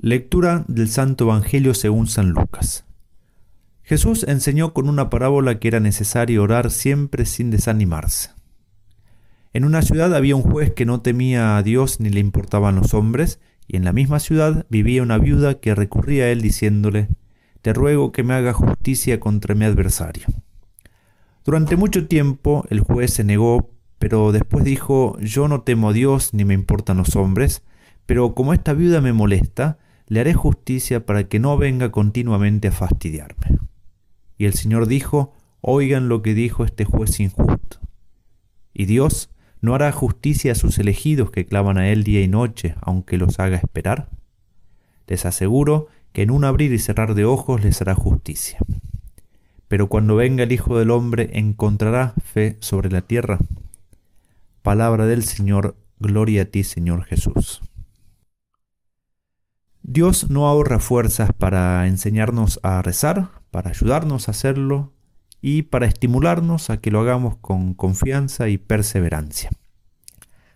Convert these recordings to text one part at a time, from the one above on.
Lectura del Santo Evangelio según San Lucas. Jesús enseñó con una parábola que era necesario orar siempre sin desanimarse. En una ciudad había un juez que no temía a Dios ni le importaban los hombres, y en la misma ciudad vivía una viuda que recurría a él diciéndole, Te ruego que me haga justicia contra mi adversario. Durante mucho tiempo el juez se negó, pero después dijo, Yo no temo a Dios ni me importan los hombres, pero como esta viuda me molesta, le haré justicia para que no venga continuamente a fastidiarme. Y el Señor dijo, oigan lo que dijo este juez injusto. Y Dios no hará justicia a sus elegidos que claman a Él día y noche, aunque los haga esperar. Les aseguro que en un abrir y cerrar de ojos les hará justicia. Pero cuando venga el Hijo del Hombre, ¿encontrará fe sobre la tierra? Palabra del Señor, gloria a ti, Señor Jesús. Dios no ahorra fuerzas para enseñarnos a rezar, para ayudarnos a hacerlo y para estimularnos a que lo hagamos con confianza y perseverancia.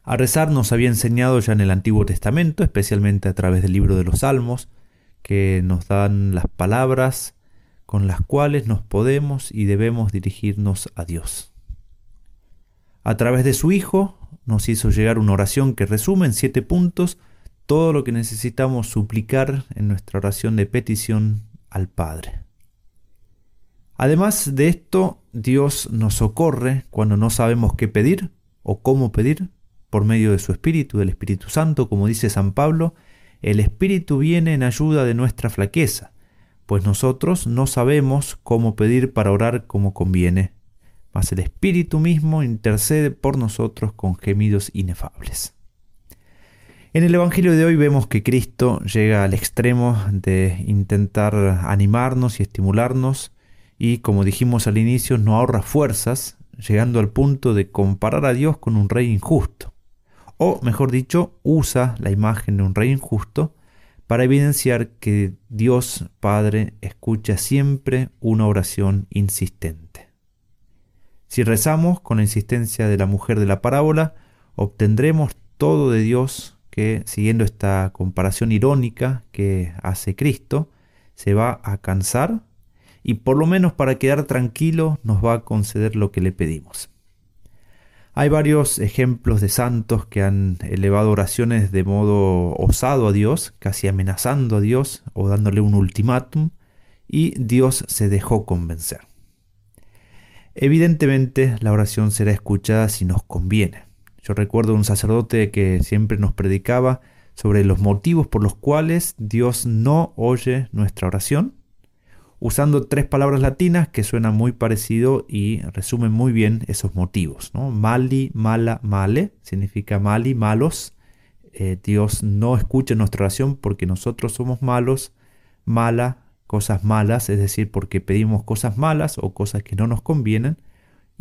A rezar nos había enseñado ya en el Antiguo Testamento, especialmente a través del libro de los Salmos, que nos dan las palabras con las cuales nos podemos y debemos dirigirnos a Dios. A través de su Hijo nos hizo llegar una oración que resume en siete puntos todo lo que necesitamos suplicar en nuestra oración de petición al Padre. Además de esto, Dios nos socorre cuando no sabemos qué pedir o cómo pedir por medio de su Espíritu, del Espíritu Santo, como dice San Pablo, el Espíritu viene en ayuda de nuestra flaqueza, pues nosotros no sabemos cómo pedir para orar como conviene, mas el Espíritu mismo intercede por nosotros con gemidos inefables. En el Evangelio de hoy vemos que Cristo llega al extremo de intentar animarnos y estimularnos y, como dijimos al inicio, no ahorra fuerzas, llegando al punto de comparar a Dios con un rey injusto. O, mejor dicho, usa la imagen de un rey injusto para evidenciar que Dios Padre escucha siempre una oración insistente. Si rezamos con la insistencia de la mujer de la parábola, obtendremos todo de Dios que, siguiendo esta comparación irónica que hace Cristo, se va a cansar y por lo menos para quedar tranquilo nos va a conceder lo que le pedimos. Hay varios ejemplos de santos que han elevado oraciones de modo osado a Dios, casi amenazando a Dios o dándole un ultimátum, y Dios se dejó convencer. Evidentemente la oración será escuchada si nos conviene. Yo recuerdo un sacerdote que siempre nos predicaba sobre los motivos por los cuales Dios no oye nuestra oración, usando tres palabras latinas que suenan muy parecido y resumen muy bien esos motivos. Mali, mala, male, significa mali, malos. Eh, Dios no escucha nuestra oración porque nosotros somos malos, mala, cosas malas, es decir, porque pedimos cosas malas o cosas que no nos convienen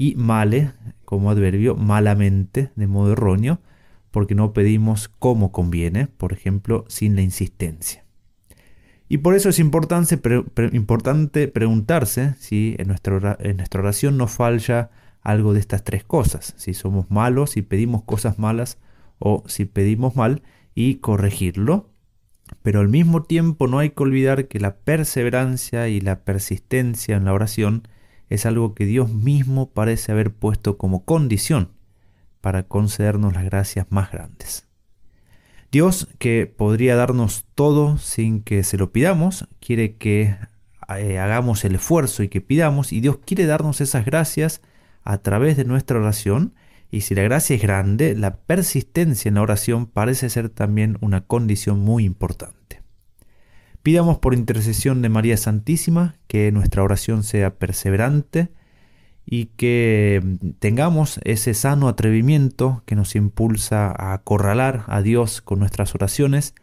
y male como adverbio malamente de modo erróneo porque no pedimos como conviene, por ejemplo, sin la insistencia. Y por eso es importante, importante preguntarse si en nuestra, en nuestra oración nos falla algo de estas tres cosas, si somos malos, si pedimos cosas malas o si pedimos mal y corregirlo. Pero al mismo tiempo no hay que olvidar que la perseverancia y la persistencia en la oración es algo que Dios mismo parece haber puesto como condición para concedernos las gracias más grandes. Dios, que podría darnos todo sin que se lo pidamos, quiere que eh, hagamos el esfuerzo y que pidamos, y Dios quiere darnos esas gracias a través de nuestra oración, y si la gracia es grande, la persistencia en la oración parece ser también una condición muy importante. Pidamos por intercesión de María Santísima que nuestra oración sea perseverante y que tengamos ese sano atrevimiento que nos impulsa a acorralar a Dios con nuestras oraciones,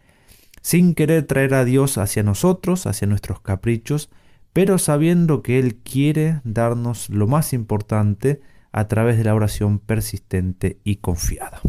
sin querer traer a Dios hacia nosotros, hacia nuestros caprichos, pero sabiendo que Él quiere darnos lo más importante a través de la oración persistente y confiada.